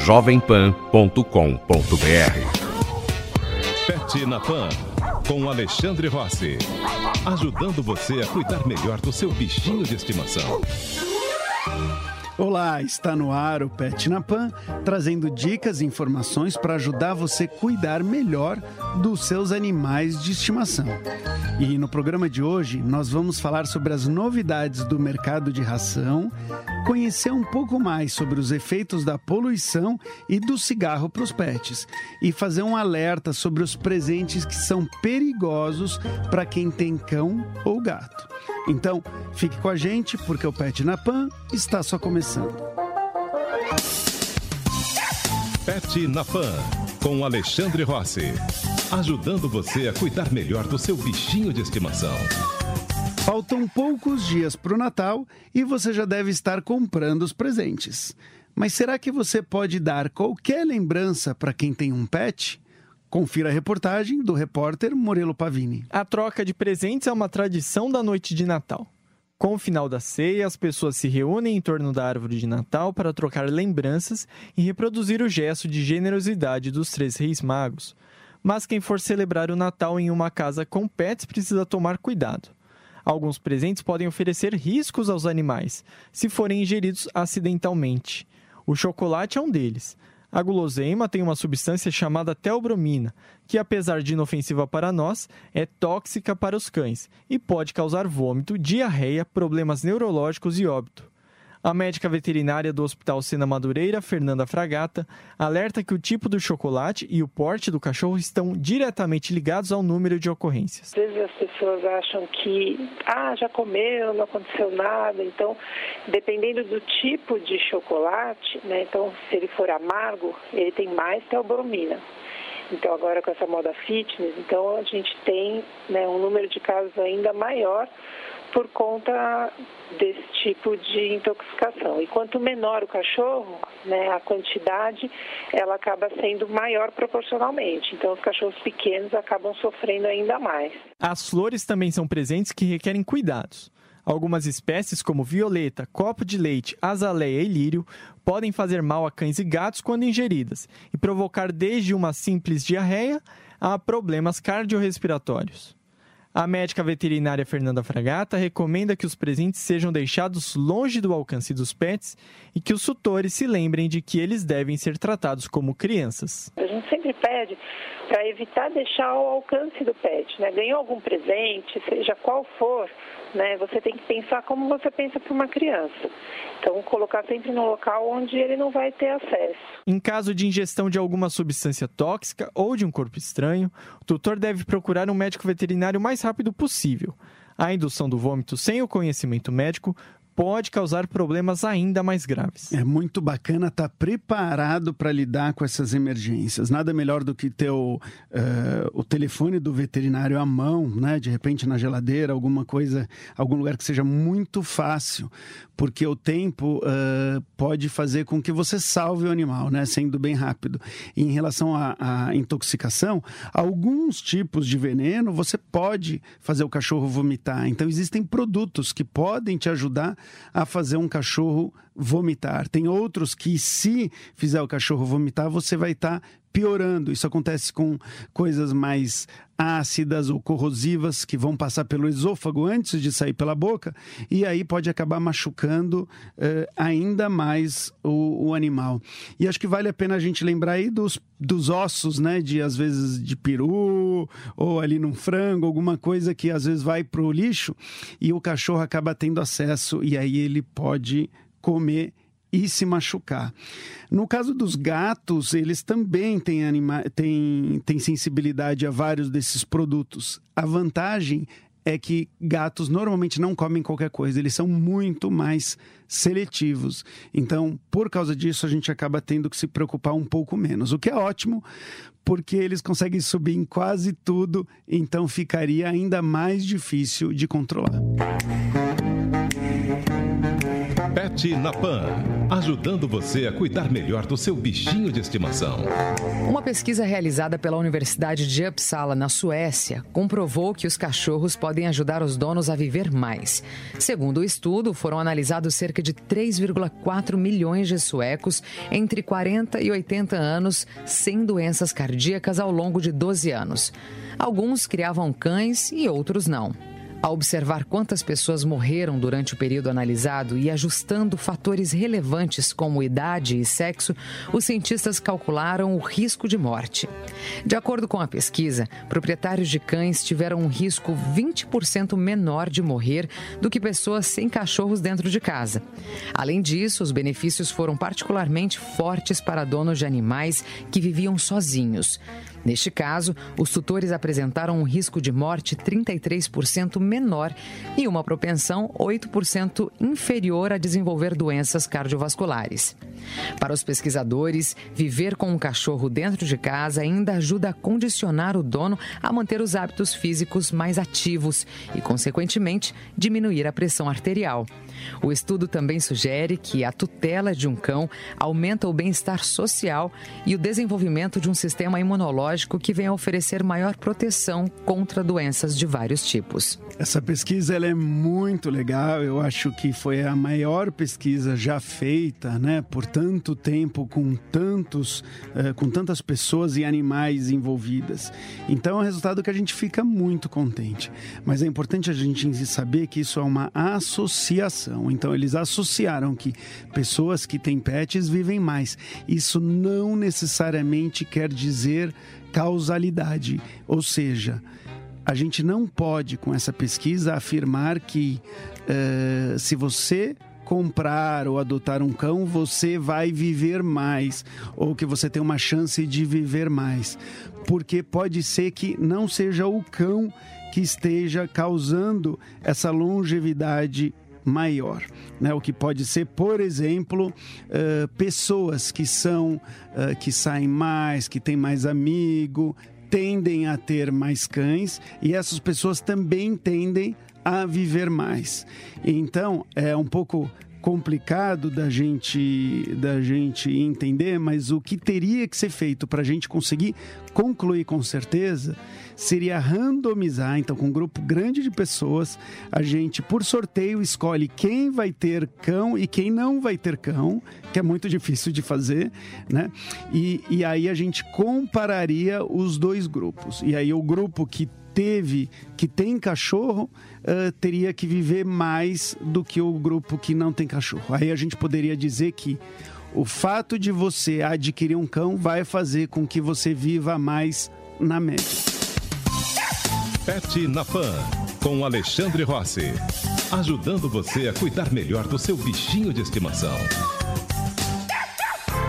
jovempan.com.br. Pet na Pan, com Alexandre Rossi. Ajudando você a cuidar melhor do seu bichinho de estimação. Olá, está no ar o Pet na Pan, trazendo dicas e informações para ajudar você a cuidar melhor dos seus animais de estimação. E no programa de hoje nós vamos falar sobre as novidades do mercado de ração, conhecer um pouco mais sobre os efeitos da poluição e do cigarro para os pets e fazer um alerta sobre os presentes que são perigosos para quem tem cão ou gato. Então, fique com a gente porque o Pet na Pan está só começando. Pet na Pan, com Alexandre Rossi. Ajudando você a cuidar melhor do seu bichinho de estimação. Faltam poucos dias para o Natal e você já deve estar comprando os presentes. Mas será que você pode dar qualquer lembrança para quem tem um pet? Confira a reportagem do repórter Morelo Pavini. A troca de presentes é uma tradição da noite de Natal. Com o final da ceia, as pessoas se reúnem em torno da árvore de Natal para trocar lembranças e reproduzir o gesto de generosidade dos três reis magos. Mas quem for celebrar o Natal em uma casa com pets precisa tomar cuidado. Alguns presentes podem oferecer riscos aos animais, se forem ingeridos acidentalmente. O chocolate é um deles. A guloseima tem uma substância chamada teobromina, que apesar de inofensiva para nós, é tóxica para os cães e pode causar vômito, diarreia, problemas neurológicos e óbito. A médica veterinária do Hospital Sena Madureira, Fernanda Fragata, alerta que o tipo do chocolate e o porte do cachorro estão diretamente ligados ao número de ocorrências. Às vezes as pessoas acham que, ah, já comeu, não aconteceu nada. Então, dependendo do tipo de chocolate, né, então se ele for amargo, ele tem mais teobromina. Então, agora com essa moda fitness, então a gente tem né, um número de casos ainda maior por conta desse tipo de intoxicação. E quanto menor o cachorro, né, a quantidade, ela acaba sendo maior proporcionalmente. Então, os cachorros pequenos acabam sofrendo ainda mais. As flores também são presentes que requerem cuidados. Algumas espécies, como violeta, copo de leite, azaleia e lírio, podem fazer mal a cães e gatos quando ingeridas e provocar desde uma simples diarreia a problemas cardiorrespiratórios. A médica veterinária Fernanda Fragata recomenda que os presentes sejam deixados longe do alcance dos pets e que os tutores se lembrem de que eles devem ser tratados como crianças. A gente sempre pede para evitar deixar ao alcance do pet, né? Ganhou algum presente, seja qual for, né? Você tem que pensar como você pensa para uma criança. Então, colocar sempre no local onde ele não vai ter acesso. Em caso de ingestão de alguma substância tóxica ou de um corpo estranho, o tutor deve procurar um médico veterinário o mais rápido possível. A indução do vômito sem o conhecimento médico pode causar problemas ainda mais graves. É muito bacana estar tá preparado para lidar com essas emergências. Nada melhor do que ter o, uh, o telefone do veterinário à mão, né? De repente na geladeira, alguma coisa, algum lugar que seja muito fácil, porque o tempo uh, pode fazer com que você salve o animal, né? Sendo bem rápido. E em relação à intoxicação, alguns tipos de veneno você pode fazer o cachorro vomitar. Então existem produtos que podem te ajudar a fazer um cachorro vomitar. Tem outros que, se fizer o cachorro vomitar, você vai estar tá piorando. Isso acontece com coisas mais ácidas ou corrosivas que vão passar pelo esôfago antes de sair pela boca e aí pode acabar machucando uh, ainda mais o, o, animal. E acho que vale a pena a gente lembrar aí dos, dos ossos, né? De às vezes de peru ou ali num frango, alguma coisa que às vezes vai para o lixo e o cachorro acaba tendo acesso e aí ele pode comer e se machucar. No caso dos gatos, eles também têm, anima têm, têm sensibilidade a vários desses produtos. A vantagem é que gatos normalmente não comem qualquer coisa, eles são muito mais seletivos. Então, por causa disso, a gente acaba tendo que se preocupar um pouco menos, o que é ótimo, porque eles conseguem subir em quase tudo, então ficaria ainda mais difícil de controlar. Pet na Pan, ajudando você a cuidar melhor do seu bichinho de estimação. Uma pesquisa realizada pela Universidade de Uppsala, na Suécia, comprovou que os cachorros podem ajudar os donos a viver mais. Segundo o estudo, foram analisados cerca de 3,4 milhões de suecos entre 40 e 80 anos sem doenças cardíacas ao longo de 12 anos. Alguns criavam cães e outros não. Ao observar quantas pessoas morreram durante o período analisado e ajustando fatores relevantes como idade e sexo, os cientistas calcularam o risco de morte. De acordo com a pesquisa, proprietários de cães tiveram um risco 20% menor de morrer do que pessoas sem cachorros dentro de casa. Além disso, os benefícios foram particularmente fortes para donos de animais que viviam sozinhos. Neste caso, os tutores apresentaram um risco de morte 33% menor e uma propensão 8% inferior a desenvolver doenças cardiovasculares. Para os pesquisadores, viver com um cachorro dentro de casa ainda ajuda a condicionar o dono a manter os hábitos físicos mais ativos e, consequentemente, diminuir a pressão arterial. O estudo também sugere que a tutela de um cão aumenta o bem-estar social e o desenvolvimento de um sistema imunológico que vem a oferecer maior proteção contra doenças de vários tipos. Essa pesquisa ela é muito legal, eu acho que foi a maior pesquisa já feita, né, por tanto tempo com tantos, uh, com tantas pessoas e animais envolvidas. Então é um resultado que a gente fica muito contente. Mas é importante a gente saber que isso é uma associação. Então eles associaram que pessoas que têm pets vivem mais. Isso não necessariamente quer dizer causalidade, ou seja, a gente não pode, com essa pesquisa, afirmar que uh, se você comprar ou adotar um cão, você vai viver mais, ou que você tem uma chance de viver mais. Porque pode ser que não seja o cão que esteja causando essa longevidade maior. Né? O que pode ser, por exemplo, uh, pessoas que são uh, que saem mais, que têm mais amigo, tendem a ter mais cães e essas pessoas também tendem a viver mais. Então, é um pouco complicado da gente da gente entender, mas o que teria que ser feito para a gente conseguir concluir com certeza seria randomizar, então com um grupo grande de pessoas, a gente por sorteio escolhe quem vai ter cão e quem não vai ter cão, que é muito difícil de fazer, né? E, e aí a gente compararia os dois grupos. E aí o grupo que teve, que tem cachorro, uh, teria que viver mais do que o grupo que não tem cachorro. Aí a gente poderia dizer que o fato de você adquirir um cão vai fazer com que você viva mais na média. Pet na Pan, com Alexandre Rossi. Ajudando você a cuidar melhor do seu bichinho de estimação.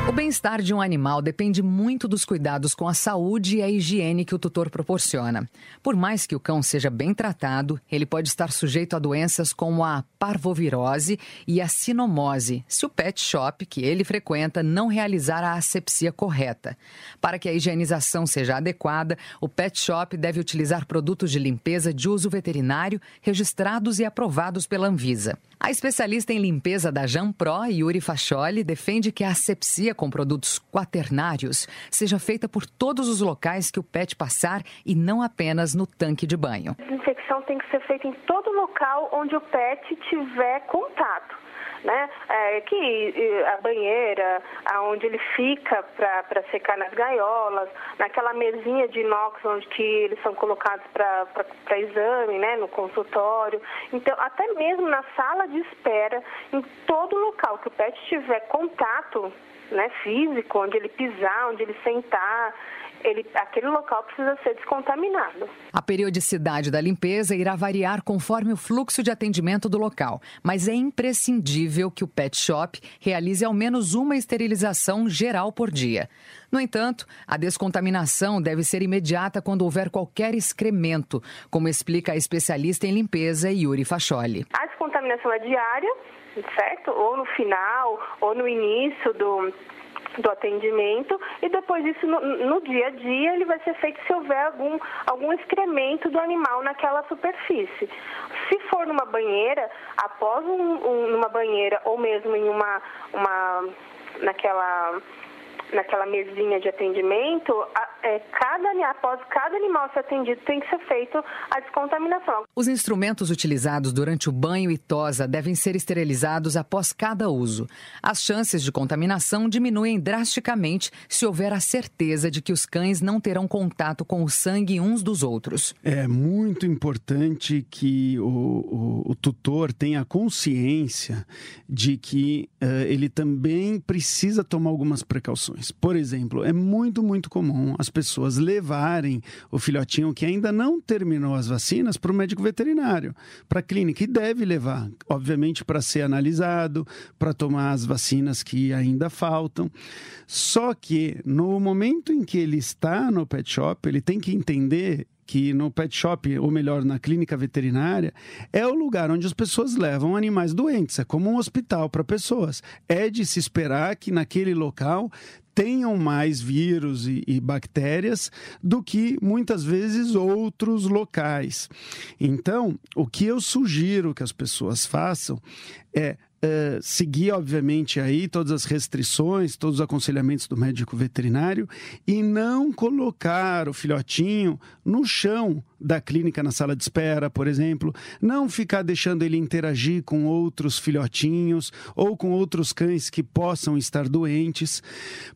O bem-estar de um animal depende muito dos cuidados com a saúde e a higiene que o tutor proporciona. Por mais que o cão seja bem tratado, ele pode estar sujeito a doenças como a parvovirose e a sinomose, se o pet shop que ele frequenta não realizar a asepsia correta. Para que a higienização seja adequada, o pet shop deve utilizar produtos de limpeza de uso veterinário registrados e aprovados pela Anvisa. A especialista em limpeza da Jampro, Yuri Fascioli, defende que a asepsia com produtos quaternários seja feita por todos os locais que o pet passar e não apenas no tanque de banho. A desinfecção tem que ser feita em todo local onde o pet tiver contato né? É, que a banheira, aonde ele fica para secar nas gaiolas, naquela mesinha de inox onde que eles são colocados para exame, né? No consultório. Então, até mesmo na sala de espera, em todo local que o pet tiver contato né, físico, onde ele pisar, onde ele sentar, ele, aquele local precisa ser descontaminado. A periodicidade da limpeza irá variar conforme o fluxo de atendimento do local, mas é imprescindível que o pet shop realize ao menos uma esterilização geral por dia. No entanto, a descontaminação deve ser imediata quando houver qualquer excremento, como explica a especialista em limpeza Yuri Facholi. A descontaminação é diária certo? Ou no final, ou no início do, do atendimento e depois isso no, no, dia a dia ele vai ser feito se houver algum, algum excremento do animal naquela superfície. Se for numa banheira, após um, um, numa banheira ou mesmo em uma, uma naquela naquela mesinha de atendimento, é, cada, após cada animal ser atendido, tem que ser feito a descontaminação. Os instrumentos utilizados durante o banho e tosa devem ser esterilizados após cada uso. As chances de contaminação diminuem drasticamente se houver a certeza de que os cães não terão contato com o sangue uns dos outros. É muito importante que o, o, o tutor tenha consciência de que uh, ele também precisa tomar algumas precauções. Por exemplo, é muito, muito comum as pessoas levarem o filhotinho que ainda não terminou as vacinas para o médico veterinário, para a clínica, e deve levar, obviamente, para ser analisado, para tomar as vacinas que ainda faltam. Só que no momento em que ele está no pet shop, ele tem que entender que no pet shop, ou melhor, na clínica veterinária, é o lugar onde as pessoas levam animais doentes. É como um hospital para pessoas. É de se esperar que naquele local tenham mais vírus e, e, bactérias do que muitas vezes outros locais. Então, o que eu sugiro que as pessoas façam é Uh, seguir, obviamente, aí todas as restrições, todos os aconselhamentos do médico veterinário e não colocar o filhotinho no chão da clínica na sala de espera, por exemplo, não ficar deixando ele interagir com outros filhotinhos ou com outros cães que possam estar doentes,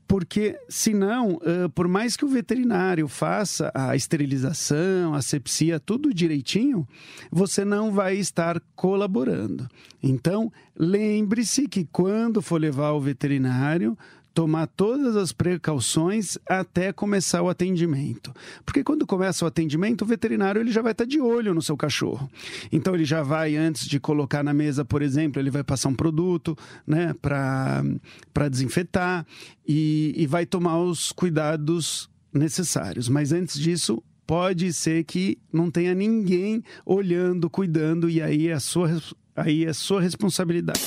porque senão, por mais que o veterinário faça a esterilização, a sepsia, tudo direitinho, você não vai estar colaborando. Então, lembre-se que quando for levar o veterinário, tomar todas as precauções até começar o atendimento. Porque quando começa o atendimento, o veterinário ele já vai estar de olho no seu cachorro. Então ele já vai antes de colocar na mesa, por exemplo, ele vai passar um produto, né, para desinfetar e, e vai tomar os cuidados necessários. Mas antes disso, pode ser que não tenha ninguém olhando, cuidando e aí é sua aí é sua responsabilidade.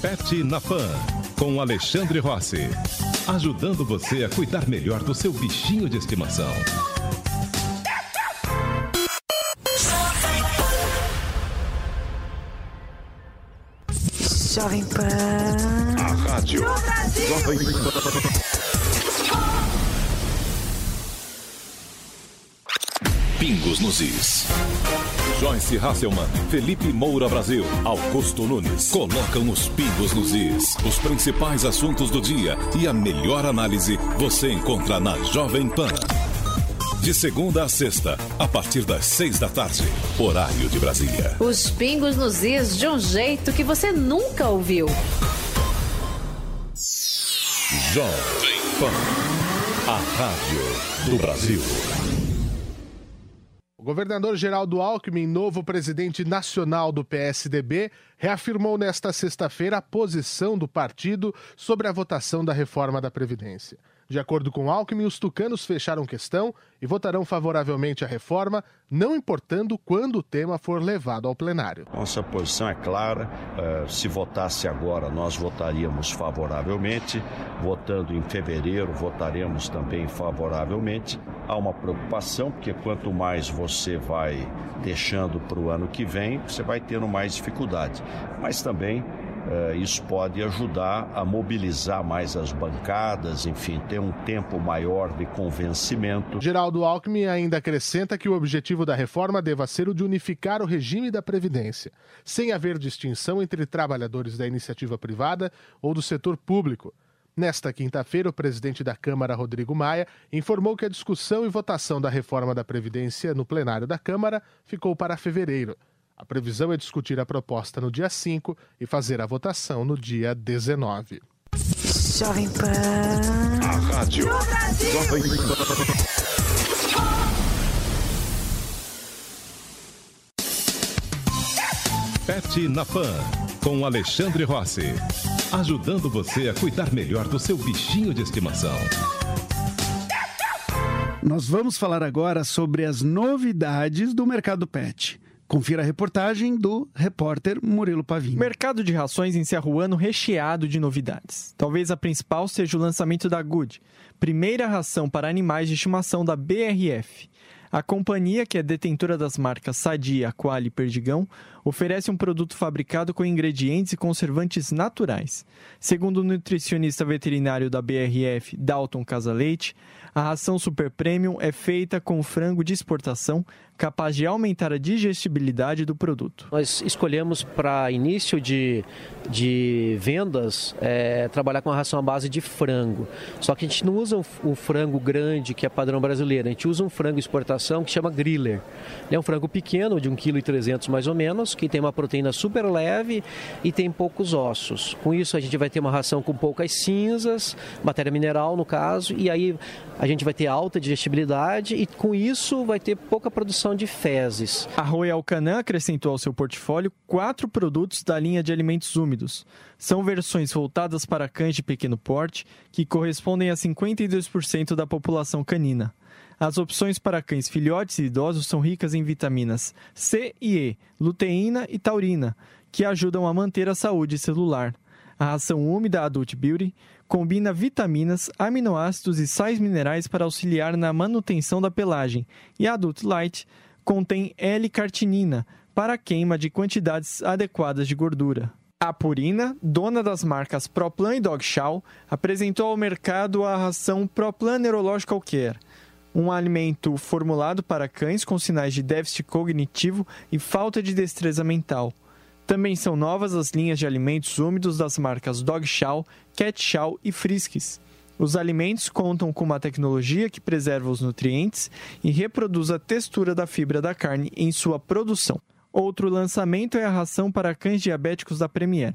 Pet na Pan com Alexandre Rossi, ajudando você a cuidar melhor do seu bichinho de estimação. Jovem Pan. A rádio. Jovem Pan. Pingos nos Is. Joyce Hasselman, Felipe Moura Brasil, Augusto Nunes colocam os pingos nos is. Os principais assuntos do dia e a melhor análise você encontra na Jovem Pan. De segunda a sexta, a partir das seis da tarde, horário de Brasília. Os pingos nos is de um jeito que você nunca ouviu. Jovem Pan, a rádio do Brasil. O governador Geraldo Alckmin, novo presidente nacional do PSDB, reafirmou nesta sexta-feira a posição do partido sobre a votação da reforma da Previdência. De acordo com Alckmin, os tucanos fecharam questão e votarão favoravelmente a reforma, não importando quando o tema for levado ao plenário. Nossa posição é clara. Uh, se votasse agora, nós votaríamos favoravelmente. Votando em fevereiro, votaremos também favoravelmente. Há uma preocupação, porque quanto mais você vai deixando para o ano que vem, você vai tendo mais dificuldade. Mas também isso pode ajudar a mobilizar mais as bancadas, enfim, ter um tempo maior de convencimento. Geraldo Alckmin ainda acrescenta que o objetivo da reforma deva ser o de unificar o regime da Previdência, sem haver distinção entre trabalhadores da iniciativa privada ou do setor público. Nesta quinta-feira, o presidente da Câmara, Rodrigo Maia, informou que a discussão e votação da reforma da Previdência no plenário da Câmara ficou para fevereiro. A previsão é discutir a proposta no dia 5 e fazer a votação no dia 19. Jovem Pan. A rádio. Jovem Pan. Pet na Pan, com Alexandre Rossi. Ajudando você a cuidar melhor do seu bichinho de estimação. Nós vamos falar agora sobre as novidades do mercado pet Confira a reportagem do repórter Murilo Pavinho. O mercado de rações encerra o ano recheado de novidades. Talvez a principal seja o lançamento da Good, primeira ração para animais de estimação da BRF. A companhia, que é detentora das marcas Sadia, Quali e Perdigão, oferece um produto fabricado com ingredientes e conservantes naturais. Segundo o nutricionista veterinário da BRF, Dalton Casaleite, a ração Super Premium é feita com frango de exportação, capaz de aumentar a digestibilidade do produto. Nós escolhemos para início de, de vendas é, trabalhar com a ração à base de frango. Só que a gente não usa o frango grande, que é padrão brasileiro, a gente usa um frango exportação que chama griller. É um frango pequeno, de 1,3 kg mais ou menos, que tem uma proteína super leve e tem poucos ossos. Com isso a gente vai ter uma ração com poucas cinzas, matéria mineral no caso, e aí a gente vai ter alta digestibilidade e com isso vai ter pouca produção de fezes. A Royal Canin acrescentou ao seu portfólio quatro produtos da linha de alimentos úmidos. São versões voltadas para cães de pequeno porte, que correspondem a 52% da população canina. As opções para cães filhotes e idosos são ricas em vitaminas C e E, luteína e taurina, que ajudam a manter a saúde celular. A ração úmida Adult Beauty combina vitaminas, aminoácidos e sais minerais para auxiliar na manutenção da pelagem, e a Adult Light contém L-cartinina para queima de quantidades adequadas de gordura. A Purina, dona das marcas Proplan e Dog Chow, apresentou ao mercado a ração Proplan Neurological Care, um alimento formulado para cães com sinais de déficit cognitivo e falta de destreza mental. Também são novas as linhas de alimentos úmidos das marcas Dog Chow, Cat Chow e Friskies. Os alimentos contam com uma tecnologia que preserva os nutrientes e reproduz a textura da fibra da carne em sua produção. Outro lançamento é a ração para cães diabéticos da Premier.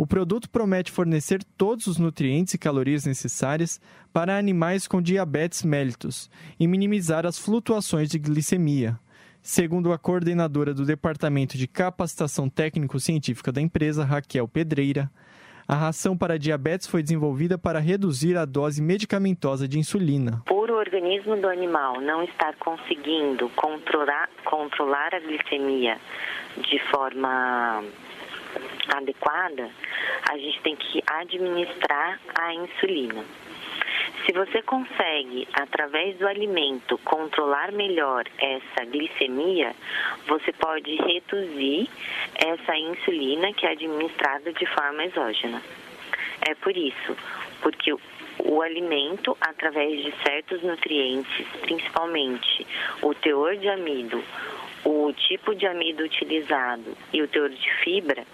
O produto promete fornecer todos os nutrientes e calorias necessárias para animais com diabetes mellitus e minimizar as flutuações de glicemia. Segundo a coordenadora do Departamento de Capacitação Técnico-Científica da empresa, Raquel Pedreira, a ração para diabetes foi desenvolvida para reduzir a dose medicamentosa de insulina. Por o organismo do animal não estar conseguindo controlar, controlar a glicemia de forma adequada, a gente tem que administrar a insulina. Se você consegue, através do alimento, controlar melhor essa glicemia, você pode reduzir essa insulina que é administrada de forma exógena. É por isso, porque o alimento, através de certos nutrientes, principalmente o teor de amido, o tipo de amido utilizado e o teor de fibra,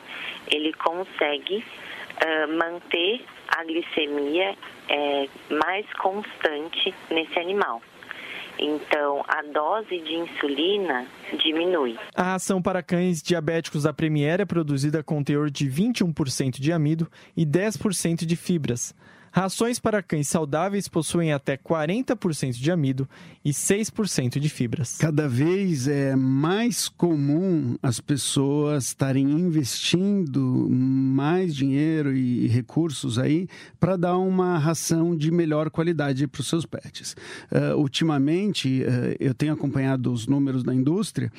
ele consegue uh, manter a glicemia é, mais constante nesse animal. Então, a dose de insulina diminui. A ração para cães diabéticos da Premier é produzida com teor de 21% de amido e 10% de fibras. Rações para cães saudáveis possuem até 40% de amido e 6% de fibras. Cada vez é mais comum as pessoas estarem investindo mais dinheiro e recursos aí para dar uma ração de melhor qualidade para os seus pets. Uh, ultimamente, uh, eu tenho acompanhado os números da indústria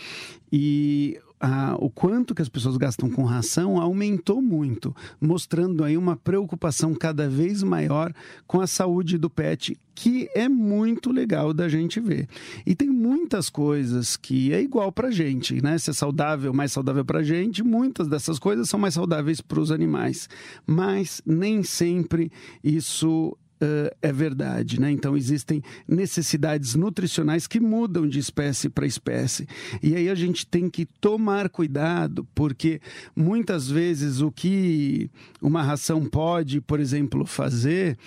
e a, o quanto que as pessoas gastam com ração aumentou muito, mostrando aí uma preocupação cada vez maior com a saúde do pet, que é muito legal da gente ver. E tem muitas coisas que é igual para gente, né? Se é saudável, mais saudável para gente, muitas dessas coisas são mais saudáveis para os animais. Mas nem sempre isso Uh, é verdade, né? Então existem necessidades nutricionais que mudam de espécie para espécie. E aí a gente tem que tomar cuidado, porque muitas vezes o que uma ração pode, por exemplo, fazer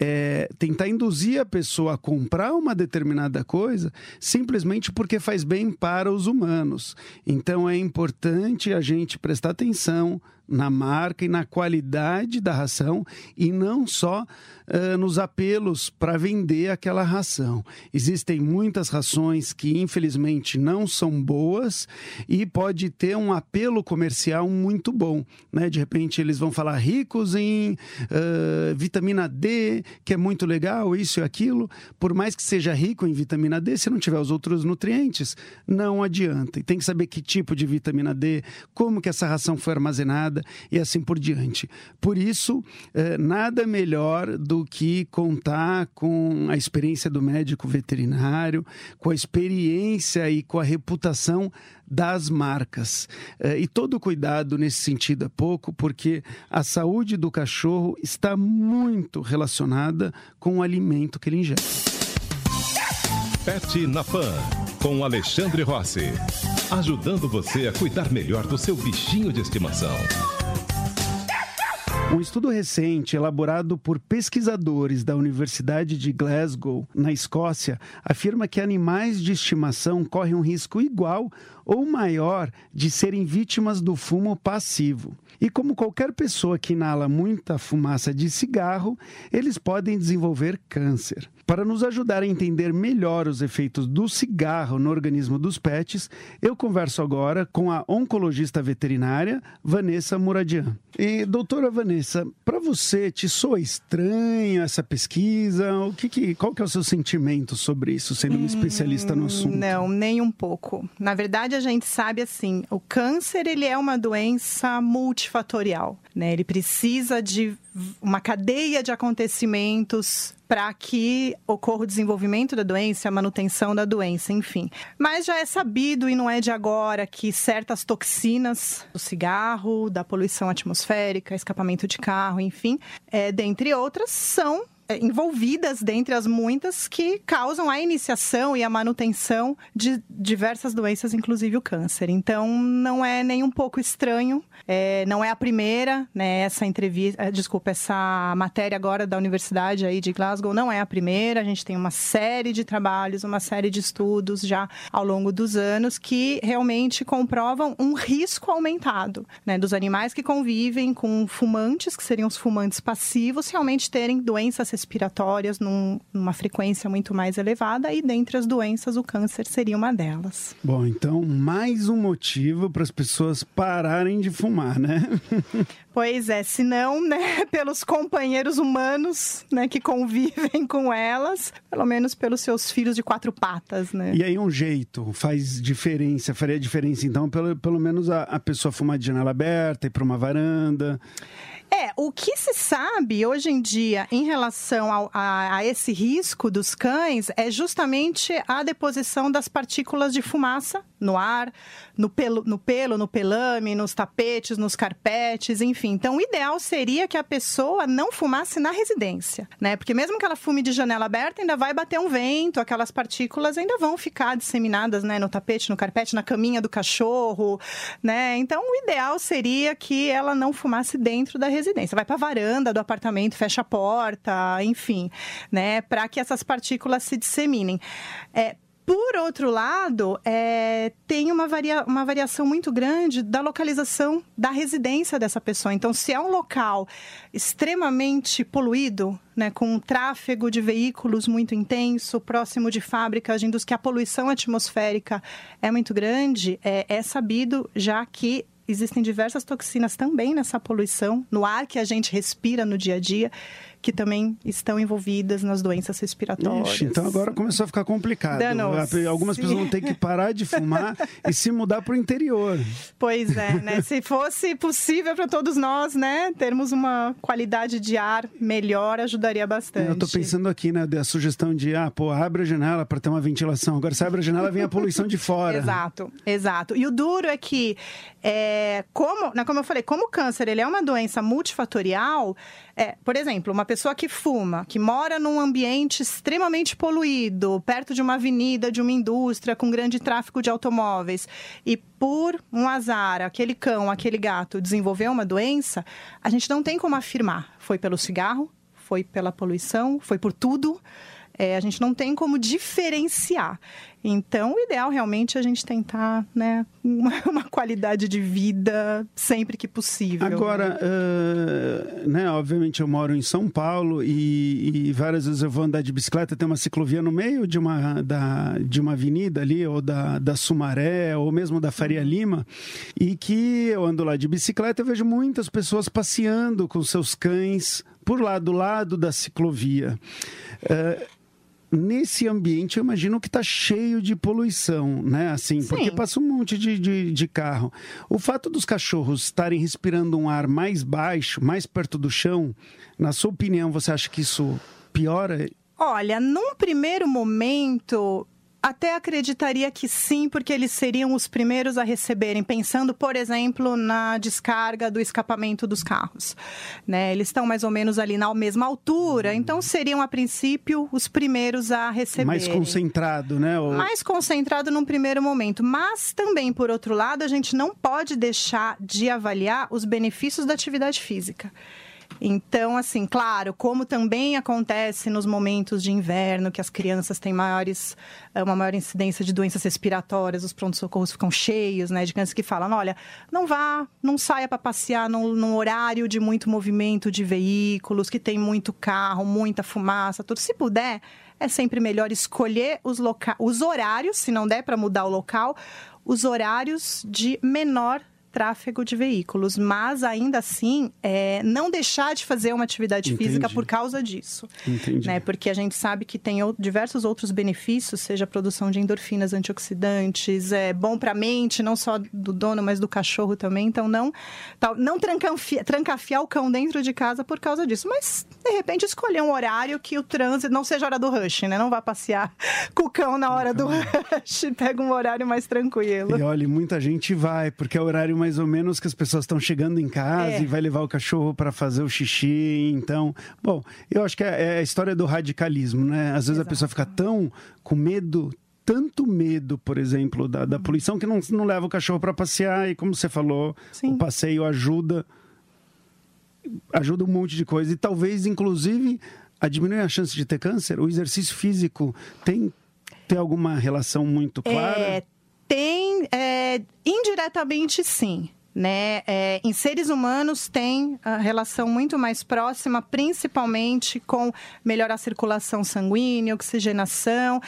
é, tentar induzir a pessoa a comprar uma determinada coisa simplesmente porque faz bem para os humanos. Então é importante a gente prestar atenção na marca e na qualidade da ração e não só uh, nos apelos para vender aquela ração. Existem muitas rações que infelizmente não são boas e pode ter um apelo comercial muito bom, né? De repente eles vão falar ricos em uh, vitamina D, que é muito legal, isso e aquilo. Por mais que seja rico em vitamina D, se não tiver os outros nutrientes, não adianta. E tem que saber que tipo de vitamina D, como que essa ração foi armazenada e assim por diante. Por isso, eh, nada melhor do que contar com a experiência do médico veterinário, com a experiência e com a reputação das marcas. Eh, e todo cuidado nesse sentido é pouco, porque a saúde do cachorro está muito relacionada com o alimento que ele ingere. Pet na Pan, com Alexandre Rossi. Ajudando você a cuidar melhor do seu bichinho de estimação. Um estudo recente, elaborado por pesquisadores da Universidade de Glasgow, na Escócia, afirma que animais de estimação correm um risco igual ou maior de serem vítimas do fumo passivo. E como qualquer pessoa que inala muita fumaça de cigarro, eles podem desenvolver câncer. Para nos ajudar a entender melhor os efeitos do cigarro no organismo dos pets, eu converso agora com a oncologista veterinária Vanessa Muradian. E doutora Vanessa, para você te soa estranho essa pesquisa? O que, que qual que é o seu sentimento sobre isso, sendo uma especialista no assunto? Não, nem um pouco. Na verdade, a gente sabe assim, o câncer ele é uma doença multifatorial, né? Ele precisa de uma cadeia de acontecimentos para que ocorra o desenvolvimento da doença, a manutenção da doença, enfim. Mas já é sabido e não é de agora que certas toxinas do cigarro, da poluição atmosférica, escapamento de carro, enfim, é, dentre outras, são envolvidas dentre as muitas que causam a iniciação e a manutenção de diversas doenças, inclusive o câncer. Então, não é nem um pouco estranho, é, não é a primeira, né? Essa entrevista, é, desculpa, essa matéria agora da Universidade aí de Glasgow não é a primeira. A gente tem uma série de trabalhos, uma série de estudos já ao longo dos anos que realmente comprovam um risco aumentado, né? Dos animais que convivem com fumantes, que seriam os fumantes passivos, realmente terem doenças respiratórias num, numa frequência muito mais elevada e dentre as doenças o câncer seria uma delas. Bom, então mais um motivo para as pessoas pararem de fumar, né? pois é, se não, né, pelos companheiros humanos, né, que convivem com elas, pelo menos pelos seus filhos de quatro patas, né? E aí um jeito faz diferença, faria diferença então, pelo, pelo menos a, a pessoa fumar de janela aberta, ir para uma varanda. É, o que se sabe hoje em dia em relação ao, a, a, esse risco dos cães é justamente a deposição das partículas de fumaça no ar, no pelo, no, pelo, no pelame, nos tapetes, nos carpetes, enfim. Então, o ideal seria que a pessoa não fumasse na residência, né? Porque mesmo que ela fume de janela aberta, ainda vai bater um vento, aquelas partículas ainda vão ficar disseminadas, né? No tapete, no carpete, na caminha do cachorro, né? Então, o ideal seria que ela não fumasse dentro da residência. Vai para a varanda do apartamento, fecha a porta, enfim, né? Para que essas partículas se disseminem. É, por outro lado, é, tem uma, varia, uma variação muito grande da localização da residência dessa pessoa. Então, se é um local extremamente poluído, né, com um tráfego de veículos muito intenso, próximo de fábricas, dos que a poluição atmosférica é muito grande, é, é sabido já que existem diversas toxinas também nessa poluição, no ar que a gente respira no dia a dia que também estão envolvidas nas doenças respiratórias. Ixi, então agora começou a ficar complicado. Danos. Algumas Sim. pessoas vão ter que parar de fumar e se mudar para o interior. Pois é, né? Se fosse possível para todos nós, né, termos uma qualidade de ar melhor, ajudaria bastante. Eu estou pensando aqui, né, da sugestão de, ah, pô, abre a janela para ter uma ventilação. Agora, se abre a janela, vem a poluição de fora. Exato, exato. E o duro é que, é, como, né, como eu falei, como o câncer ele é uma doença multifatorial, é, por exemplo, uma pessoa que fuma, que mora num ambiente extremamente poluído, perto de uma avenida, de uma indústria, com grande tráfego de automóveis, e por um azar, aquele cão, aquele gato desenvolveu uma doença, a gente não tem como afirmar. Foi pelo cigarro, foi pela poluição, foi por tudo. É, a gente não tem como diferenciar. Então, o ideal realmente é a gente tentar né, uma, uma qualidade de vida sempre que possível. Agora, uh, né, obviamente eu moro em São Paulo e, e, várias vezes eu vou andar de bicicleta, tem uma ciclovia no meio de uma, da, de uma avenida ali, ou da, da Sumaré, ou mesmo da Faria Lima, e que eu ando lá de bicicleta, eu vejo muitas pessoas passeando com seus cães por lá do lado da ciclovia. Uh, nesse ambiente eu imagino que está cheio de poluição, né? Assim, Sim. porque passa um monte de, de, de, carro. O fato dos cachorros estarem respirando um ar mais baixo, mais perto do chão, na sua opinião, você acha que isso piora? Olha, num primeiro momento, até acreditaria que sim, porque eles seriam os primeiros a receberem, pensando, por exemplo, na descarga do escapamento dos carros. Né? Eles estão mais ou menos ali na mesma altura, então seriam, a princípio, os primeiros a receber. Mais concentrado, né? Ou... Mais concentrado num primeiro momento. Mas também, por outro lado, a gente não pode deixar de avaliar os benefícios da atividade física. Então, assim, claro, como também acontece nos momentos de inverno, que as crianças têm maiores, eh, uma maior incidência de doenças respiratórias, os prontos-socorros ficam cheios, né? De crianças que falam, olha, não vá, não saia para passear num, num, horário de muito movimento de veículos, que tem muito carro, muita fumaça, tudo. Se puder, é sempre melhor escolher os, loca os horários, se não der para mudar o local, os horários de menor tráfego de veículos, mas ainda assim é, não deixar de fazer uma atividade Entendi. física por causa disso. Entendi. Né? Porque a gente sabe que tem diversos outros benefícios, seja a produção de endorfinas antioxidantes, é bom para a mente, não só do dono, mas do cachorro também. Então não, tal, não trancafiar, trancafiar o cão dentro de casa por causa disso, mas de repente escolher um horário que o trânsito não seja a hora do rush, né? Não vá passear com o cão na hora do rush, pega um horário mais tranquilo. E olha, muita gente vai, porque é o horário mais ou menos que as pessoas estão chegando em casa é. e vai levar o cachorro para fazer o xixi. Então, bom, eu acho que é, é a história do radicalismo, né? Às vezes Exato. a pessoa fica tão com medo, tanto medo, por exemplo, da, da poluição que não, não leva o cachorro para passear e, como você falou, Sim. o passeio ajuda ajuda um monte de coisa e talvez, inclusive, a diminuir a chance de ter câncer. O exercício físico tem, tem alguma relação muito clara? É, tem, é, indiretamente sim. Né? É, em seres humanos tem a relação muito mais próxima, principalmente com melhorar a circulação sanguínea, oxigenação,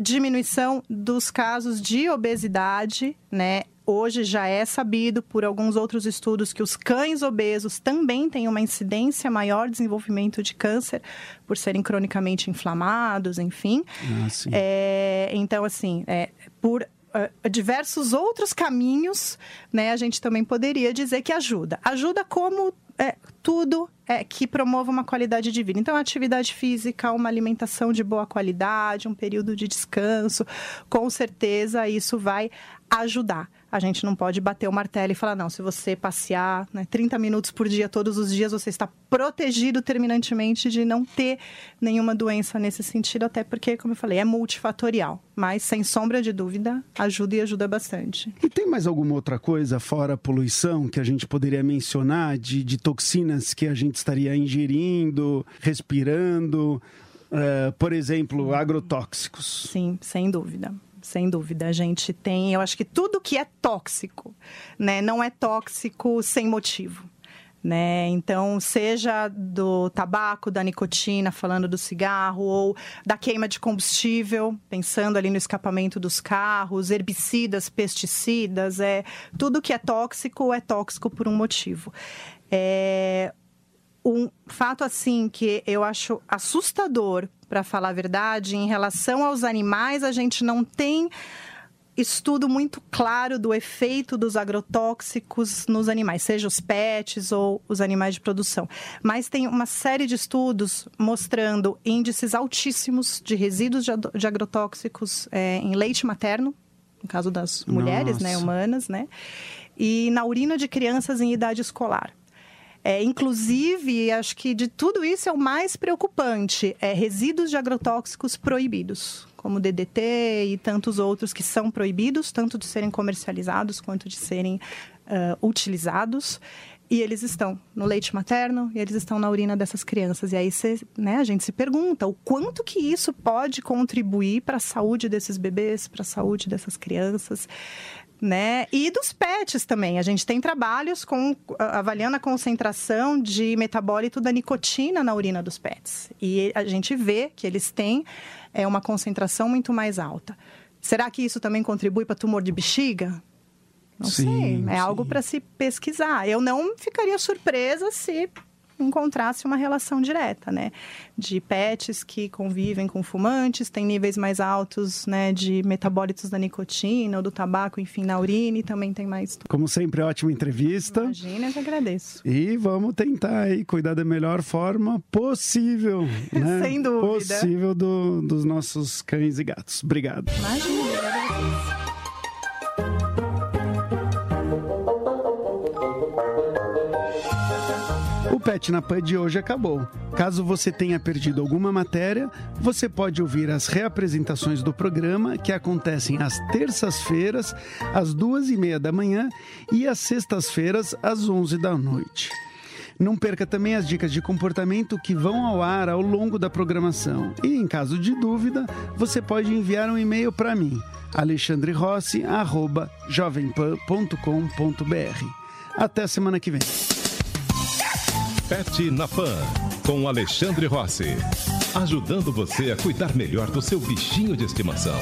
diminuição dos casos de obesidade, né? Hoje já é sabido por alguns outros estudos que os cães obesos também têm uma incidência maior de desenvolvimento de câncer por serem cronicamente inflamados, enfim. Ah, é, então, assim, é, por uh, diversos outros caminhos, né, a gente também poderia dizer que ajuda. Ajuda como é, tudo é, que promova uma qualidade de vida. Então, atividade física, uma alimentação de boa qualidade, um período de descanso, com certeza isso vai ajudar a gente não pode bater o martelo e falar, não, se você passear né, 30 minutos por dia, todos os dias, você está protegido terminantemente de não ter nenhuma doença nesse sentido, até porque, como eu falei, é multifatorial. Mas, sem sombra de dúvida, ajuda e ajuda bastante. E tem mais alguma outra coisa, fora a poluição, que a gente poderia mencionar, de, de toxinas que a gente estaria ingerindo, respirando? Uh, por exemplo, agrotóxicos. Sim, sem dúvida sem dúvida. A gente tem, eu acho que tudo que é tóxico, né, não é tóxico sem motivo. Né? Então, seja do tabaco, da nicotina, falando do cigarro, ou da queima de combustível, pensando ali no escapamento dos carros, herbicidas, pesticidas, é tudo que é tóxico é tóxico por um motivo. É, um fato assim que eu acho assustador, para falar a verdade, em relação aos animais, a gente não tem estudo muito claro do efeito dos agrotóxicos nos animais, seja os pets ou os animais de produção. Mas tem uma série de estudos mostrando índices altíssimos de resíduos de agrotóxicos é, em leite materno, no caso das mulheres né, humanas, né? E na urina de crianças em idade escolar. É, inclusive, acho que de tudo isso é o mais preocupante, é resíduos de agrotóxicos proibidos, como DDT e tantos outros que são proibidos, tanto de serem comercializados quanto de serem uh, utilizados. e eles estão no leite materno e eles estão na urina dessas crianças. E aí cê, né, a gente se pergunta o quanto que isso pode contribuir para a saúde desses bebês, para a saúde dessas crianças. Né? E dos pets também. A gente tem trabalhos com avaliando a concentração de metabólito da nicotina na urina dos pets. E a gente vê que eles têm é, uma concentração muito mais alta. Será que isso também contribui para tumor de bexiga? Não sim, sei. É sim. algo para se pesquisar. Eu não ficaria surpresa se encontrasse uma relação direta, né? De pets que convivem com fumantes, têm níveis mais altos, né, de metabólitos da nicotina ou do tabaco, enfim, na urina e também tem mais... Como sempre, ótima entrevista. Imagina, eu que agradeço. E vamos tentar aí cuidar da melhor forma possível, né? Sem dúvida. Possível do, dos nossos cães e gatos. Obrigado. Imagina, Pet na Pan de hoje acabou. Caso você tenha perdido alguma matéria, você pode ouvir as reapresentações do programa que acontecem às terças-feiras, às duas e meia da manhã e às sextas-feiras, às onze da noite. Não perca também as dicas de comportamento que vão ao ar ao longo da programação. E em caso de dúvida, você pode enviar um e-mail para mim, alexandrerossi@jovempan.com.br. Até semana que vem. Pet na Pan, com Alexandre Rossi. Ajudando você a cuidar melhor do seu bichinho de estimação.